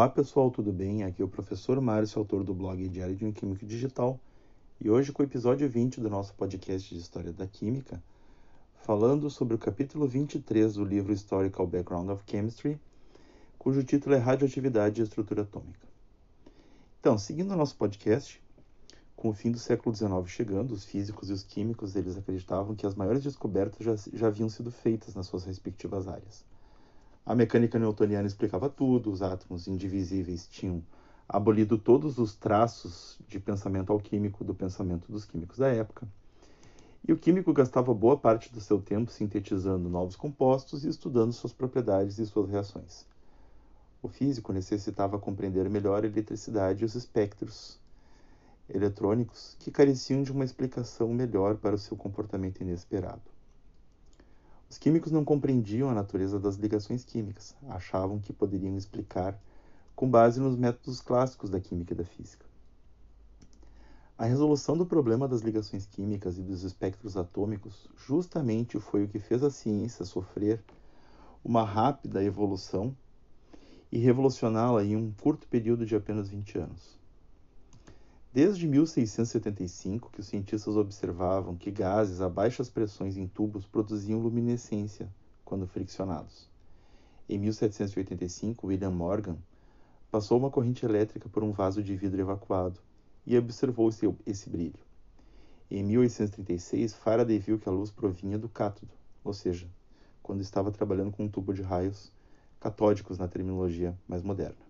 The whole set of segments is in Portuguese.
Olá pessoal, tudo bem? Aqui é o professor Márcio, autor do blog Diário de um Químico Digital, e hoje com o episódio 20 do nosso podcast de História da Química, falando sobre o capítulo 23 do livro Historical Background of Chemistry, cujo título é Radioatividade e Estrutura Atômica. Então, seguindo o nosso podcast, com o fim do século XIX chegando, os físicos e os químicos eles acreditavam que as maiores descobertas já, já haviam sido feitas nas suas respectivas áreas. A mecânica newtoniana explicava tudo, os átomos indivisíveis tinham abolido todos os traços de pensamento alquímico do pensamento dos químicos da época. E o químico gastava boa parte do seu tempo sintetizando novos compostos e estudando suas propriedades e suas reações. O físico necessitava compreender melhor a eletricidade e os espectros eletrônicos que careciam de uma explicação melhor para o seu comportamento inesperado. Os químicos não compreendiam a natureza das ligações químicas, achavam que poderiam explicar com base nos métodos clássicos da química e da física. A resolução do problema das ligações químicas e dos espectros atômicos justamente foi o que fez a ciência sofrer uma rápida evolução e revolucioná-la em um curto período de apenas 20 anos. Desde 1675 que os cientistas observavam que gases a baixas pressões em tubos produziam luminescência quando friccionados. Em 1785, William Morgan passou uma corrente elétrica por um vaso de vidro evacuado e observou esse, esse brilho. Em 1836, Faraday viu que a luz provinha do cátodo, ou seja, quando estava trabalhando com um tubo de raios catódicos na terminologia mais moderna.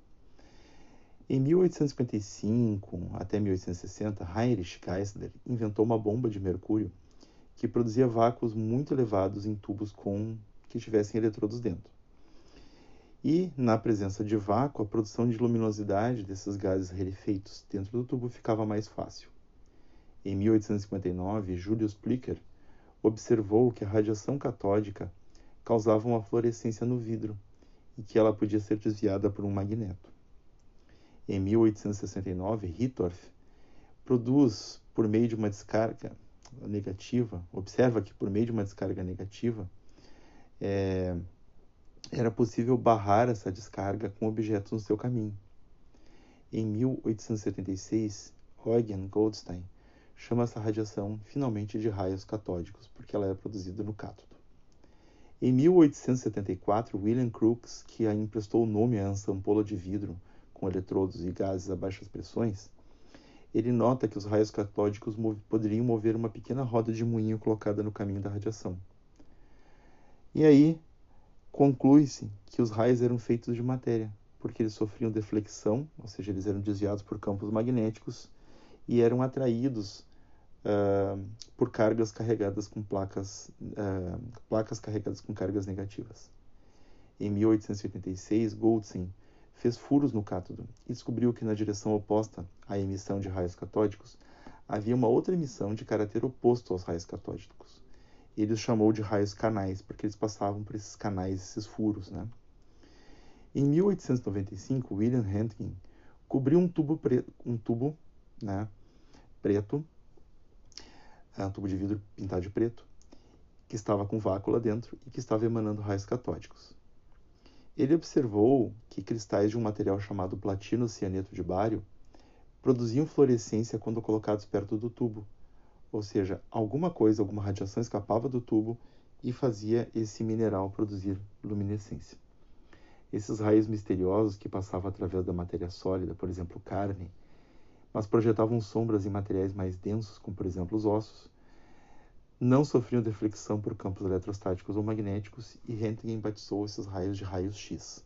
Em 1855 até 1860, Heinrich Geissler inventou uma bomba de mercúrio que produzia vácuos muito elevados em tubos com que tivessem eletrodos dentro. E, na presença de vácuo, a produção de luminosidade desses gases rarefeitos dentro do tubo ficava mais fácil. Em 1859, Julius Plicker observou que a radiação catódica causava uma fluorescência no vidro e que ela podia ser desviada por um magneto. Em 1869, Hittorf produz por meio de uma descarga negativa, observa que por meio de uma descarga negativa é, era possível barrar essa descarga com objetos no seu caminho. Em 1876, Eugen Goldstein chama essa radiação finalmente de raios catódicos, porque ela é produzida no cátodo. Em 1874, William Crookes, que emprestou o nome essa ampola de vidro com eletrodos e gases a baixas pressões, ele nota que os raios catódicos poderiam mover uma pequena roda de moinho colocada no caminho da radiação. E aí conclui-se que os raios eram feitos de matéria, porque eles sofriam deflexão, ou seja, eles eram desviados por campos magnéticos e eram atraídos uh, por cargas carregadas com placas, uh, placas carregadas com cargas negativas. Em 1886, Goldstein fez furos no cátodo e descobriu que na direção oposta à emissão de raios catódicos havia uma outra emissão de caráter oposto aos raios catódicos. Ele os chamou de raios canais, porque eles passavam por esses canais, esses furos. Né? Em 1895, William Röntgen cobriu um tubo, preto, um tubo né, preto, é, um tubo de vidro pintado de preto, que estava com vácuo lá dentro e que estava emanando raios catódicos. Ele observou que cristais de um material chamado platino cianeto de bário produziam fluorescência quando colocados perto do tubo, ou seja, alguma coisa, alguma radiação escapava do tubo e fazia esse mineral produzir luminescência. Esses raios misteriosos que passavam através da matéria sólida, por exemplo, carne, mas projetavam sombras em materiais mais densos, como por exemplo os ossos, não sofriam deflexão por campos eletrostáticos ou magnéticos e Röntgen batizou esses raios de raios X.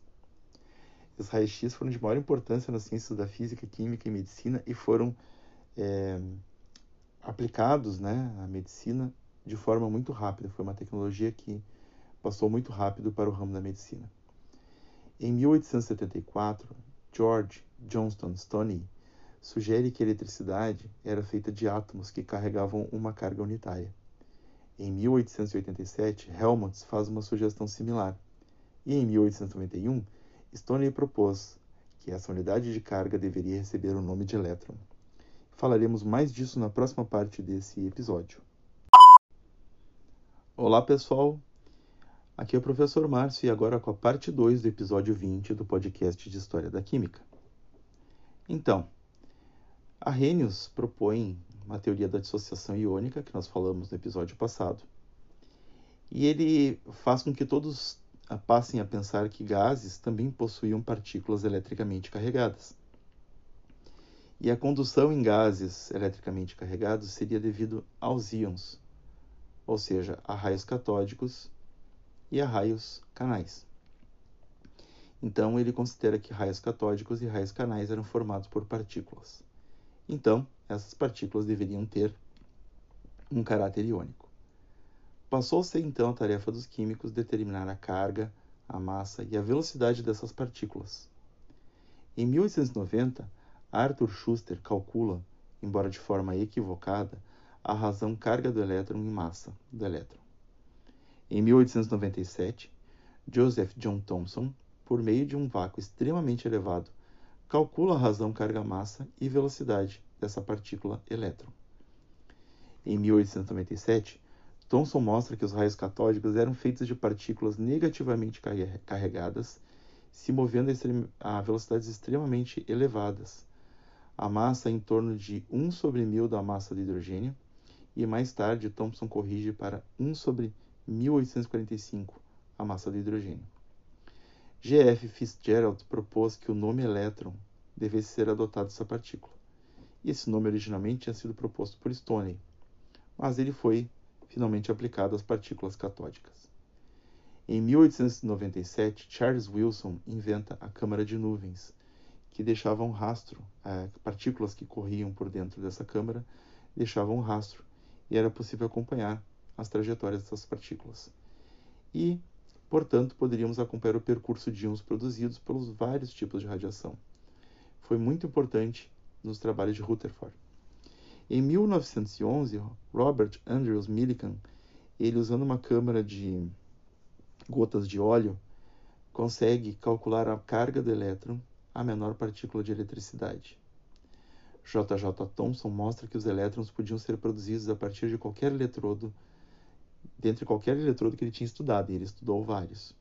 Esses raios X foram de maior importância nas ciências da física, química e medicina e foram é, aplicados né, à medicina de forma muito rápida. Foi uma tecnologia que passou muito rápido para o ramo da medicina. Em 1874, George Johnston Stoney sugere que a eletricidade era feita de átomos que carregavam uma carga unitária. Em 1887, Helmholtz faz uma sugestão similar. E em 1891, Stoney propôs que essa unidade de carga deveria receber o nome de elétron. Falaremos mais disso na próxima parte desse episódio. Olá, pessoal! Aqui é o professor Márcio e agora com a parte 2 do episódio 20 do podcast de História da Química. Então, Arrhenius propõe uma teoria da dissociação iônica, que nós falamos no episódio passado, e ele faz com que todos passem a pensar que gases também possuíam partículas eletricamente carregadas. E a condução em gases eletricamente carregados seria devido aos íons, ou seja, a raios catódicos e a raios canais. Então, ele considera que raios catódicos e raios canais eram formados por partículas. Então, essas partículas deveriam ter um caráter iônico. Passou-se então a tarefa dos químicos determinar a carga, a massa e a velocidade dessas partículas. Em 1890, Arthur Schuster calcula, embora de forma equivocada, a razão carga do elétron e massa do elétron. Em 1897, Joseph John Thomson, por meio de um vácuo extremamente elevado, calcula a razão carga-massa e velocidade dessa partícula elétron. Em 1897, Thomson mostra que os raios catódicos eram feitos de partículas negativamente carregadas, se movendo a velocidades extremamente elevadas, a massa em torno de 1 sobre 1000 da massa de hidrogênio, e mais tarde Thomson corrige para 1 sobre 1845 a massa do hidrogênio. G.F. Fitzgerald propôs que o nome elétron devesse ser adotado dessa partícula. Esse nome originalmente tinha sido proposto por Stoney, mas ele foi finalmente aplicado às partículas catódicas. Em 1897, Charles Wilson inventa a câmara de nuvens, que deixava um rastro, é, partículas que corriam por dentro dessa câmara deixavam um rastro, e era possível acompanhar as trajetórias dessas partículas. E, portanto, poderíamos acompanhar o percurso de íons produzidos pelos vários tipos de radiação. Foi muito importante nos trabalhos de Rutherford. Em 1911, Robert Andrews Millikan, ele usando uma câmara de gotas de óleo, consegue calcular a carga do elétron, a menor partícula de eletricidade. JJ Thomson mostra que os elétrons podiam ser produzidos a partir de qualquer eletrodo dentre qualquer eletrodo que ele tinha estudado, e ele estudou vários,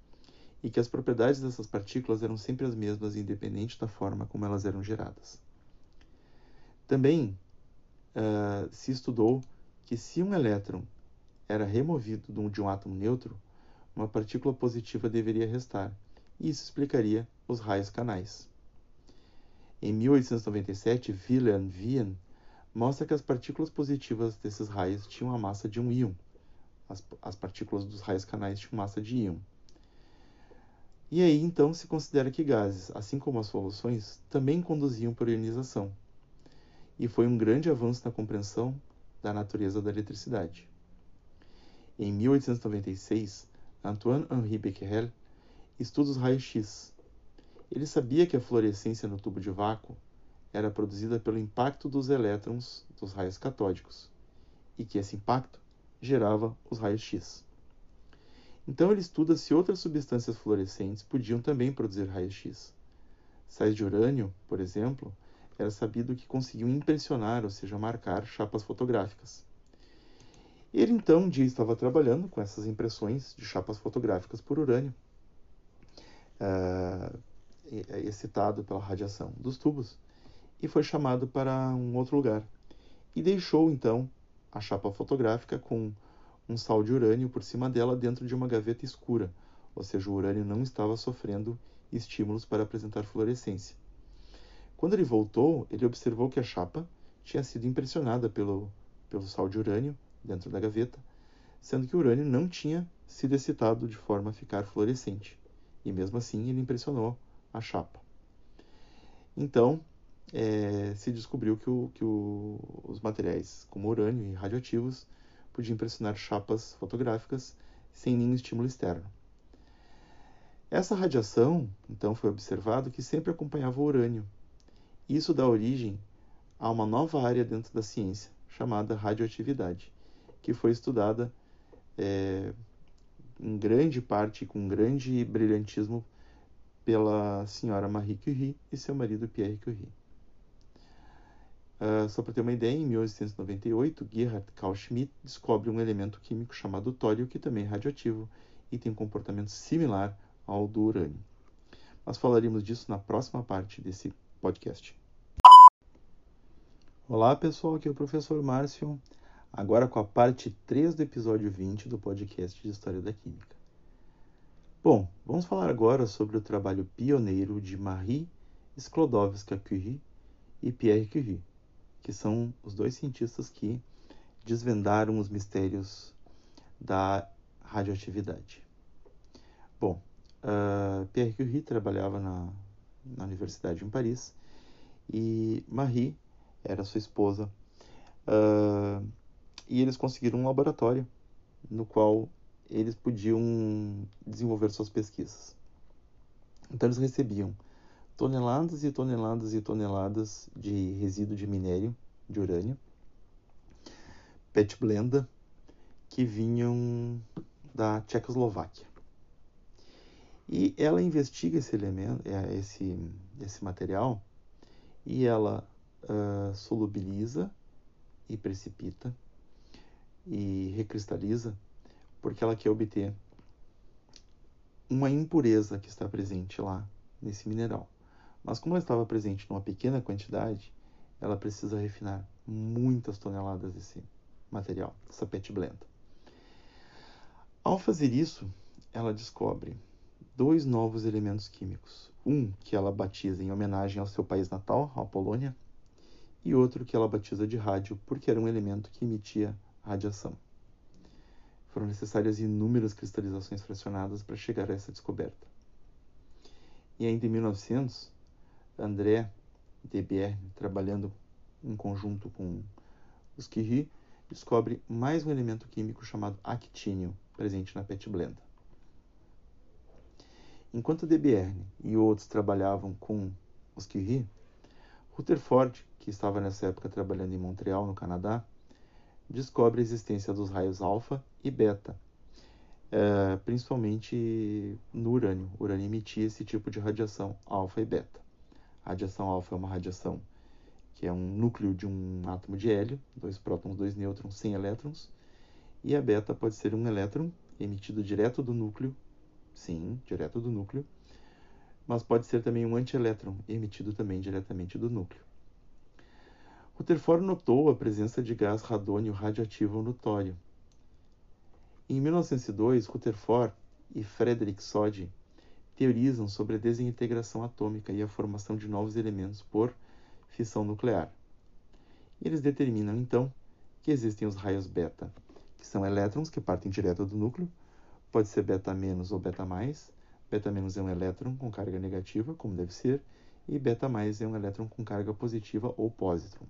e que as propriedades dessas partículas eram sempre as mesmas, independente da forma como elas eram geradas. Também uh, se estudou que se um elétron era removido de um átomo neutro, uma partícula positiva deveria restar, e isso explicaria os raios canais. Em 1897, Wilhelm Wien mostra que as partículas positivas desses raios tinham a massa de um íon, as, as partículas dos raios canais tinham massa de íon. E aí então se considera que gases, assim como as soluções, também conduziam por ionização. E foi um grande avanço na compreensão da natureza da eletricidade. Em 1896, Antoine Henri Becquerel estuda os raios X. Ele sabia que a fluorescência no tubo de vácuo era produzida pelo impacto dos elétrons dos raios catódicos e que esse impacto gerava os raios X. Então ele estuda se outras substâncias fluorescentes podiam também produzir raios X. Sais de urânio, por exemplo, era sabido que conseguiam impressionar, ou seja, marcar chapas fotográficas. Ele então um dia estava trabalhando com essas impressões de chapas fotográficas por urânio, uh, excitado pela radiação dos tubos, e foi chamado para um outro lugar. E deixou então a chapa fotográfica com um sal de urânio por cima dela dentro de uma gaveta escura, ou seja, o urânio não estava sofrendo estímulos para apresentar fluorescência. Quando ele voltou, ele observou que a chapa tinha sido impressionada pelo, pelo sal de urânio dentro da gaveta, sendo que o urânio não tinha sido excitado de forma a ficar fluorescente. E mesmo assim ele impressionou a chapa. Então, é, se descobriu que, o, que o, os materiais como urânio e radioativos podiam impressionar chapas fotográficas sem nenhum estímulo externo. Essa radiação, então, foi observado que sempre acompanhava o urânio. Isso dá origem a uma nova área dentro da ciência, chamada radioatividade, que foi estudada é, em grande parte, com grande brilhantismo, pela senhora Marie Curie e seu marido Pierre Curie. Uh, só para ter uma ideia, em 1898, Gerhard Karl Schmidt descobre um elemento químico chamado tório, que também é radioativo, e tem um comportamento similar ao do urânio. Nós falaremos disso na próxima parte desse podcast. Olá pessoal, aqui é o professor Márcio, agora com a parte 3 do episódio 20 do podcast de História da Química. Bom, vamos falar agora sobre o trabalho pioneiro de Marie Sklodowska-Curie e Pierre Curie, que são os dois cientistas que desvendaram os mistérios da radioatividade. Bom, uh, Pierre Curie trabalhava na, na Universidade em Paris e Marie era sua esposa. Uh, e eles conseguiram um laboratório no qual eles podiam desenvolver suas pesquisas. Então eles recebiam toneladas e toneladas e toneladas de resíduo de minério de urânio, PET blenda, que vinham da Tchecoslováquia. E ela investiga esse elemento, é, esse, esse material, e ela uh, solubiliza e precipita e recristaliza porque ela quer obter uma impureza que está presente lá nesse mineral. Mas como ela estava presente numa pequena quantidade, ela precisa refinar muitas toneladas desse material, dessa PET blend. Ao fazer isso, ela descobre dois novos elementos químicos. Um que ela batiza em homenagem ao seu país natal, a Polônia, e outro que ela batiza de rádio porque era um elemento que emitia radiação. Foram necessárias inúmeras cristalizações fracionadas para chegar a essa descoberta. E ainda em 1900, André Debierne, trabalhando em conjunto com os Curie, descobre mais um elemento químico chamado actínio, presente na PET blenda. Enquanto Debierne e outros trabalhavam com os Curie, Rutherford, que estava nessa época trabalhando em Montreal, no Canadá, descobre a existência dos raios alfa e beta, é, principalmente no urânio. O urânio emitia esse tipo de radiação alfa e beta. Radiação alfa é uma radiação que é um núcleo de um átomo de hélio, dois prótons, dois nêutrons, sem elétrons, e a beta pode ser um elétron emitido direto do núcleo, sim, direto do núcleo, mas pode ser também um antielétron, emitido também diretamente do núcleo. Rutherford notou a presença de gás radônio radioativo no tório. Em 1902, Rutherford e Frederick Soddy teorizam sobre a desintegração atômica e a formação de novos elementos por fissão nuclear. Eles determinam então que existem os raios beta, que são elétrons que partem direto do núcleo, pode ser beta menos ou beta mais, Beta menos é um elétron com carga negativa, como deve ser, e beta mais é um elétron com carga positiva ou positron.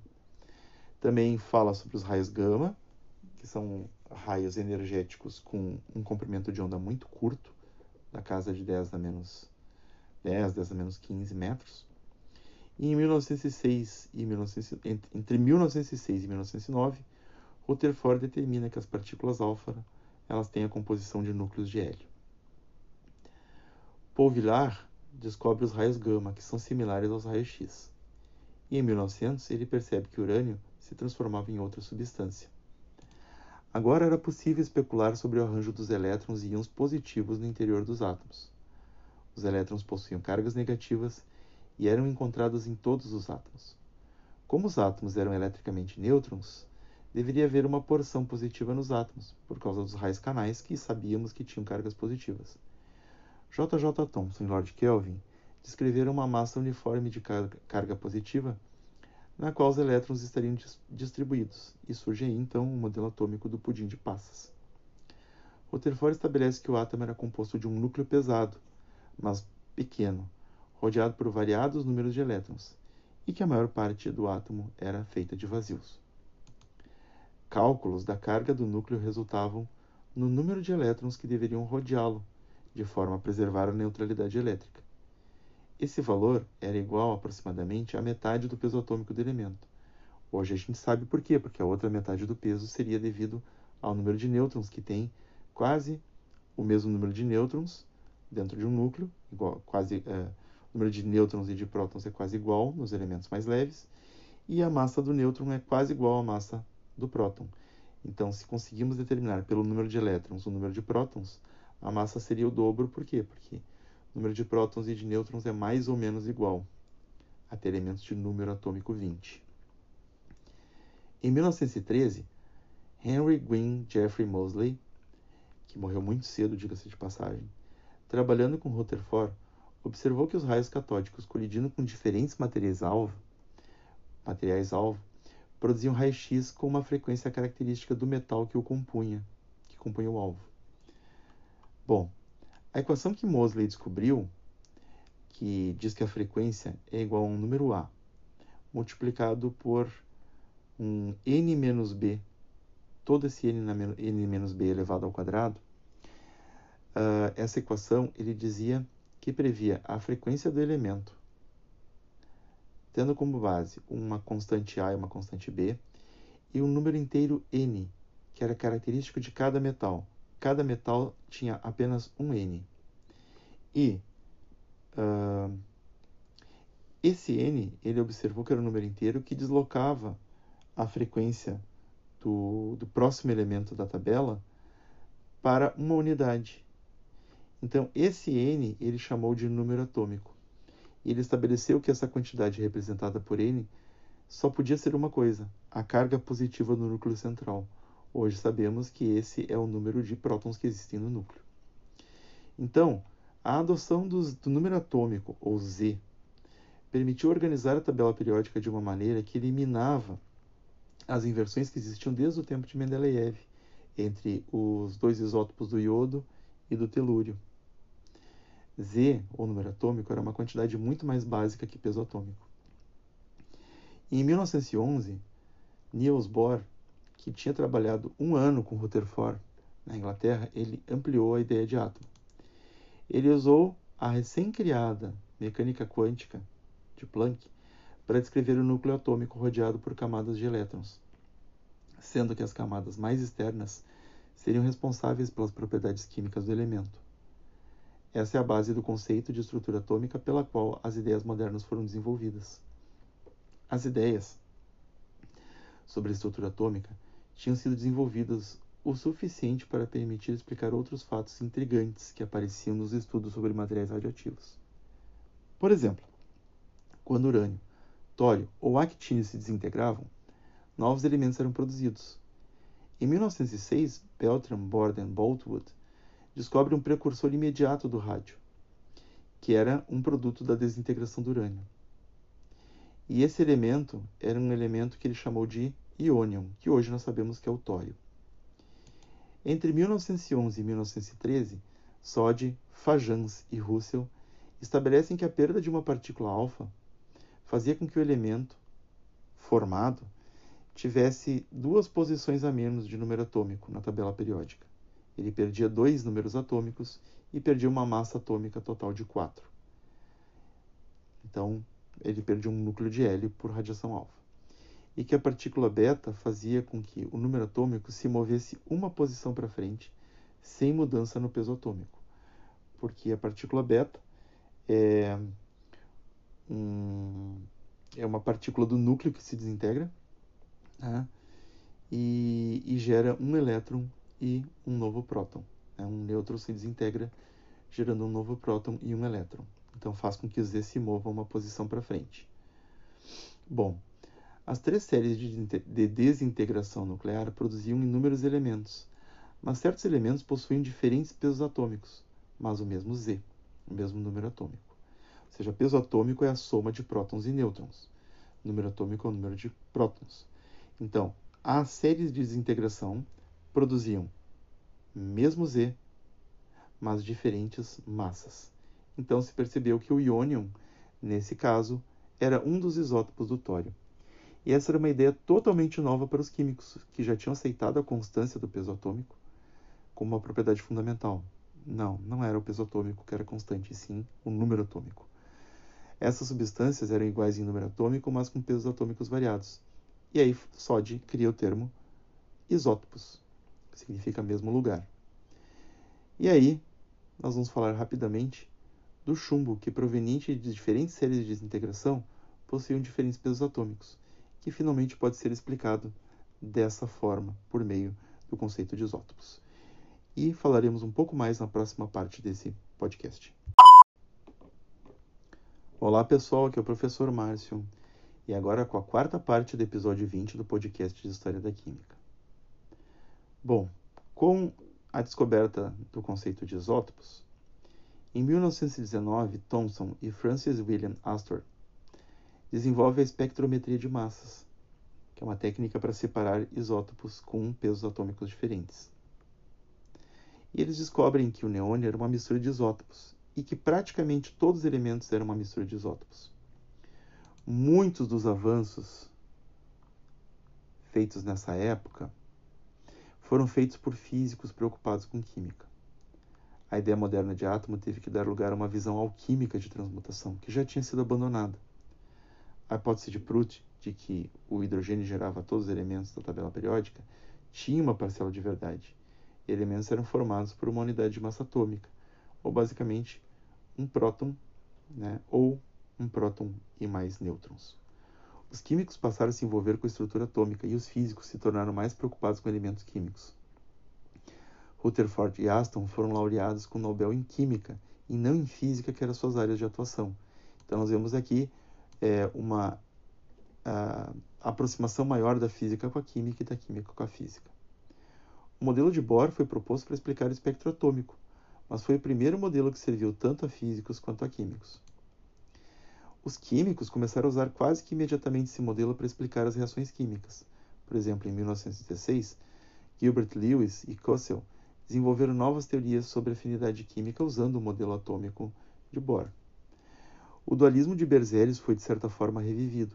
Também fala sobre os raios gama, que são raios energéticos com um comprimento de onda muito curto, da casa de 10 a menos 10, 10 a menos 15 metros. E em 1906 e 19, entre 1906 e 1909, Rutherford determina que as partículas alfa elas têm a composição de núcleos de hélio. Paul Villard descobre os raios gama, que são similares aos raios X. E em 1900 ele percebe que o urânio se transformava em outra substância. Agora era possível especular sobre o arranjo dos elétrons e íons positivos no interior dos átomos. Os elétrons possuíam cargas negativas e eram encontrados em todos os átomos. Como os átomos eram eletricamente nêutrons, deveria haver uma porção positiva nos átomos, por causa dos raios canais que sabíamos que tinham cargas positivas. J.J. Thomson e Lord Kelvin descreveram uma massa uniforme de carga positiva na qual os elétrons estariam distribuídos, e surge aí então o modelo atômico do pudim de passas. Rutherford estabelece que o átomo era composto de um núcleo pesado, mas pequeno, rodeado por variados números de elétrons, e que a maior parte do átomo era feita de vazios. Cálculos da carga do núcleo resultavam no número de elétrons que deveriam rodeá-lo de forma a preservar a neutralidade elétrica. Esse valor era igual aproximadamente à metade do peso atômico do elemento. Hoje a gente sabe por quê, porque a outra metade do peso seria devido ao número de nêutrons, que tem quase o mesmo número de nêutrons dentro de um núcleo, igual, quase é, o número de nêutrons e de prótons é quase igual nos elementos mais leves, e a massa do nêutron é quase igual à massa do próton. Então, se conseguimos determinar pelo número de elétrons o número de prótons, a massa seria o dobro, por quê? Porque o número de prótons e de nêutrons é mais ou menos igual a ter elementos de número atômico 20. Em 1913, Henry Gwynne Jeffrey Mosley, que morreu muito cedo, diga-se de passagem, trabalhando com Rutherford, observou que os raios catódicos colidindo com diferentes materiais-alvo materiais -alvo, produziam raio-x com uma frequência característica do metal que o compunha, que compunha o alvo. Bom, a equação que Mosley descobriu, que diz que a frequência é igual a um número A, multiplicado por um n menos b, todo esse n, n menos b elevado ao quadrado, uh, essa equação ele dizia que previa a frequência do elemento, tendo como base uma constante A e uma constante B, e um número inteiro n, que era característico de cada metal, cada metal tinha apenas um N. E uh, esse N, ele observou que era um número inteiro que deslocava a frequência do, do próximo elemento da tabela para uma unidade. Então, esse N ele chamou de número atômico. Ele estabeleceu que essa quantidade representada por N só podia ser uma coisa: a carga positiva do núcleo central. Hoje sabemos que esse é o número de prótons que existem no núcleo. Então, a adoção do, do número atômico, ou Z, permitiu organizar a tabela periódica de uma maneira que eliminava as inversões que existiam desde o tempo de Mendeleev entre os dois isótopos do iodo e do telúrio. Z, ou número atômico, era uma quantidade muito mais básica que peso atômico. Em 1911, Niels Bohr que tinha trabalhado um ano com Rutherford na Inglaterra, ele ampliou a ideia de átomo. Ele usou a recém-criada mecânica quântica de Planck para descrever o núcleo atômico rodeado por camadas de elétrons, sendo que as camadas mais externas seriam responsáveis pelas propriedades químicas do elemento. Essa é a base do conceito de estrutura atômica pela qual as ideias modernas foram desenvolvidas. As ideias sobre a estrutura atômica tinham sido desenvolvidas o suficiente para permitir explicar outros fatos intrigantes que apareciam nos estudos sobre materiais radioativos. Por exemplo, quando urânio, tório ou actínio se desintegravam, novos elementos eram produzidos. Em 1906, Beltram, Borden Boltwood descobre um precursor imediato do rádio, que era um produto da desintegração do urânio. E esse elemento era um elemento que ele chamou de íonion, que hoje nós sabemos que é o tório. Entre 1911 e 1913, Soddy, Fajans e Russell estabelecem que a perda de uma partícula alfa fazia com que o elemento formado tivesse duas posições a menos de número atômico na tabela periódica. Ele perdia dois números atômicos e perdia uma massa atômica total de 4. Então, ele perdia um núcleo de hélio por radiação alfa e que a partícula beta fazia com que o número atômico se movesse uma posição para frente, sem mudança no peso atômico. Porque a partícula beta é, um, é uma partícula do núcleo que se desintegra né, e, e, gera um elétron e um novo próton. Né, um nêutron se desintegra, gerando um novo próton e um elétron. Então faz com que o Z se mova uma posição para frente. Bom, as três séries de desintegração nuclear produziam inúmeros elementos, mas certos elementos possuem diferentes pesos atômicos, mas o mesmo Z, o mesmo número atômico. Ou seja, peso atômico é a soma de prótons e nêutrons. número atômico é o número de prótons. Então, as séries de desintegração produziam mesmo Z, mas diferentes massas. Então se percebeu que o íonion, nesse caso, era um dos isótopos do tório. E essa era uma ideia totalmente nova para os químicos, que já tinham aceitado a constância do peso atômico como uma propriedade fundamental. Não, não era o peso atômico que era constante, e sim o número atômico. Essas substâncias eram iguais em número atômico, mas com pesos atômicos variados. E aí Soddy cria o termo isótopos, que significa mesmo lugar. E aí, nós vamos falar rapidamente do chumbo, que proveniente de diferentes séries de desintegração possuíam diferentes pesos atômicos que finalmente pode ser explicado dessa forma, por meio do conceito de isótopos. e falaremos um pouco mais na próxima parte desse podcast. Olá pessoal, aqui é o professor Márcio e agora com a quarta parte do episódio 20 do podcast de História da Química. Bom, com a descoberta do conceito de isótopos, em 1919, Thomson e Francis William Astor desenvolvem a espectrometria de massas, que é uma técnica para separar isótopos com pesos atômicos diferentes. E eles descobrem que o neônio era uma mistura de isótopos e que praticamente todos os elementos eram uma mistura de isótopos. Muitos dos avanços feitos nessa época foram feitos por físicos preocupados com química. A ideia moderna de átomo teve que dar lugar a uma visão alquímica de transmutação, que já tinha sido abandonada. A hipótese de Prout, de que o hidrogênio gerava todos os elementos da tabela periódica, tinha uma parcela de verdade. Elementos eram formados por uma unidade de massa atômica, ou basicamente um próton né, ou um próton e mais nêutrons. Os químicos passaram a se envolver com a estrutura atômica e os físicos se tornaram mais preocupados com elementos químicos. Rutherford e Aston foram laureados com o Nobel em Química e não em Física, que eram suas áreas de atuação. Então, nós vemos aqui é, uma aproximação maior da física com a química e da química com a física. O modelo de Bohr foi proposto para explicar o espectro atômico, mas foi o primeiro modelo que serviu tanto a físicos quanto a químicos. Os químicos começaram a usar quase que imediatamente esse modelo para explicar as reações químicas. Por exemplo, em 1916, Gilbert Lewis e Cossel desenvolveram novas teorias sobre afinidade química usando o modelo atômico de Bohr. O dualismo de Berzelius foi de certa forma revivido,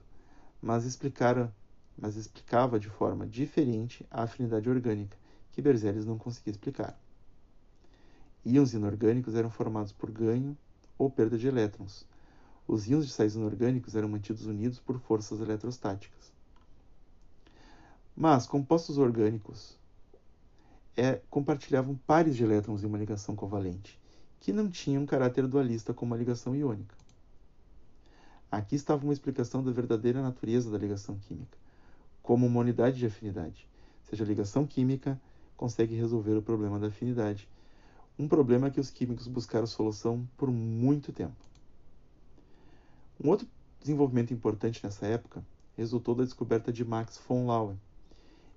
mas, explicara, mas explicava de forma diferente a afinidade orgânica, que Berzelius não conseguia explicar. Íons inorgânicos eram formados por ganho ou perda de elétrons, os íons de sais inorgânicos eram mantidos unidos por forças eletrostáticas. Mas compostos orgânicos é, compartilhavam pares de elétrons em uma ligação covalente, que não tinham caráter dualista como a ligação iônica. Aqui estava uma explicação da verdadeira natureza da ligação química, como uma unidade de afinidade, seja a ligação química consegue resolver o problema da afinidade, um problema que os químicos buscaram solução por muito tempo. Um outro desenvolvimento importante nessa época resultou da descoberta de Max von Laue,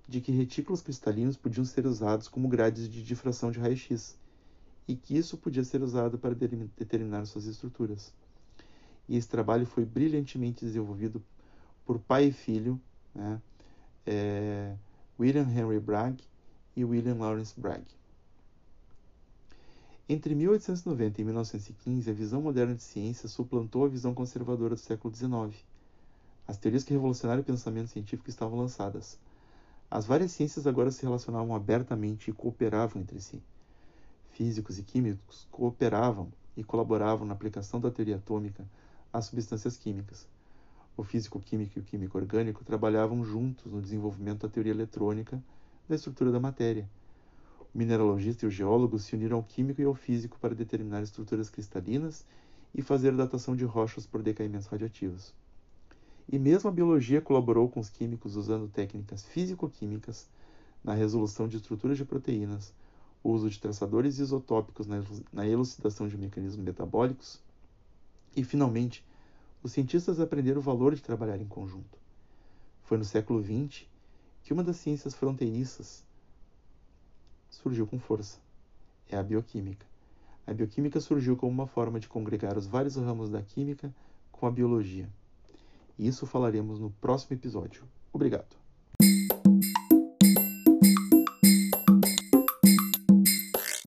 de que retículos cristalinos podiam ser usados como grades de difração de raio-x, e que isso podia ser usado para determinar suas estruturas. E esse trabalho foi brilhantemente desenvolvido por pai e filho, né, é, William Henry Bragg e William Lawrence Bragg. Entre 1890 e 1915, a visão moderna de ciência suplantou a visão conservadora do século XIX. As teorias que revolucionaram o pensamento científico estavam lançadas. As várias ciências agora se relacionavam abertamente e cooperavam entre si. Físicos e químicos cooperavam e colaboravam na aplicação da teoria atômica às substâncias químicas. O físico-químico e o químico orgânico trabalhavam juntos no desenvolvimento da teoria eletrônica da estrutura da matéria o mineralogista e o geólogo se uniram ao químico e ao físico para determinar estruturas cristalinas e fazer datação de rochas por decaimentos radioativos. E mesmo a biologia colaborou com os químicos usando técnicas físico-químicas na resolução de estruturas de proteínas, o uso de traçadores isotópicos na elucidação de mecanismos metabólicos e, finalmente, os cientistas aprenderam o valor de trabalhar em conjunto. Foi no século XX que uma das ciências fronteiriças surgiu com força. É a bioquímica. A bioquímica surgiu como uma forma de congregar os vários ramos da química com a biologia. E isso falaremos no próximo episódio. Obrigado.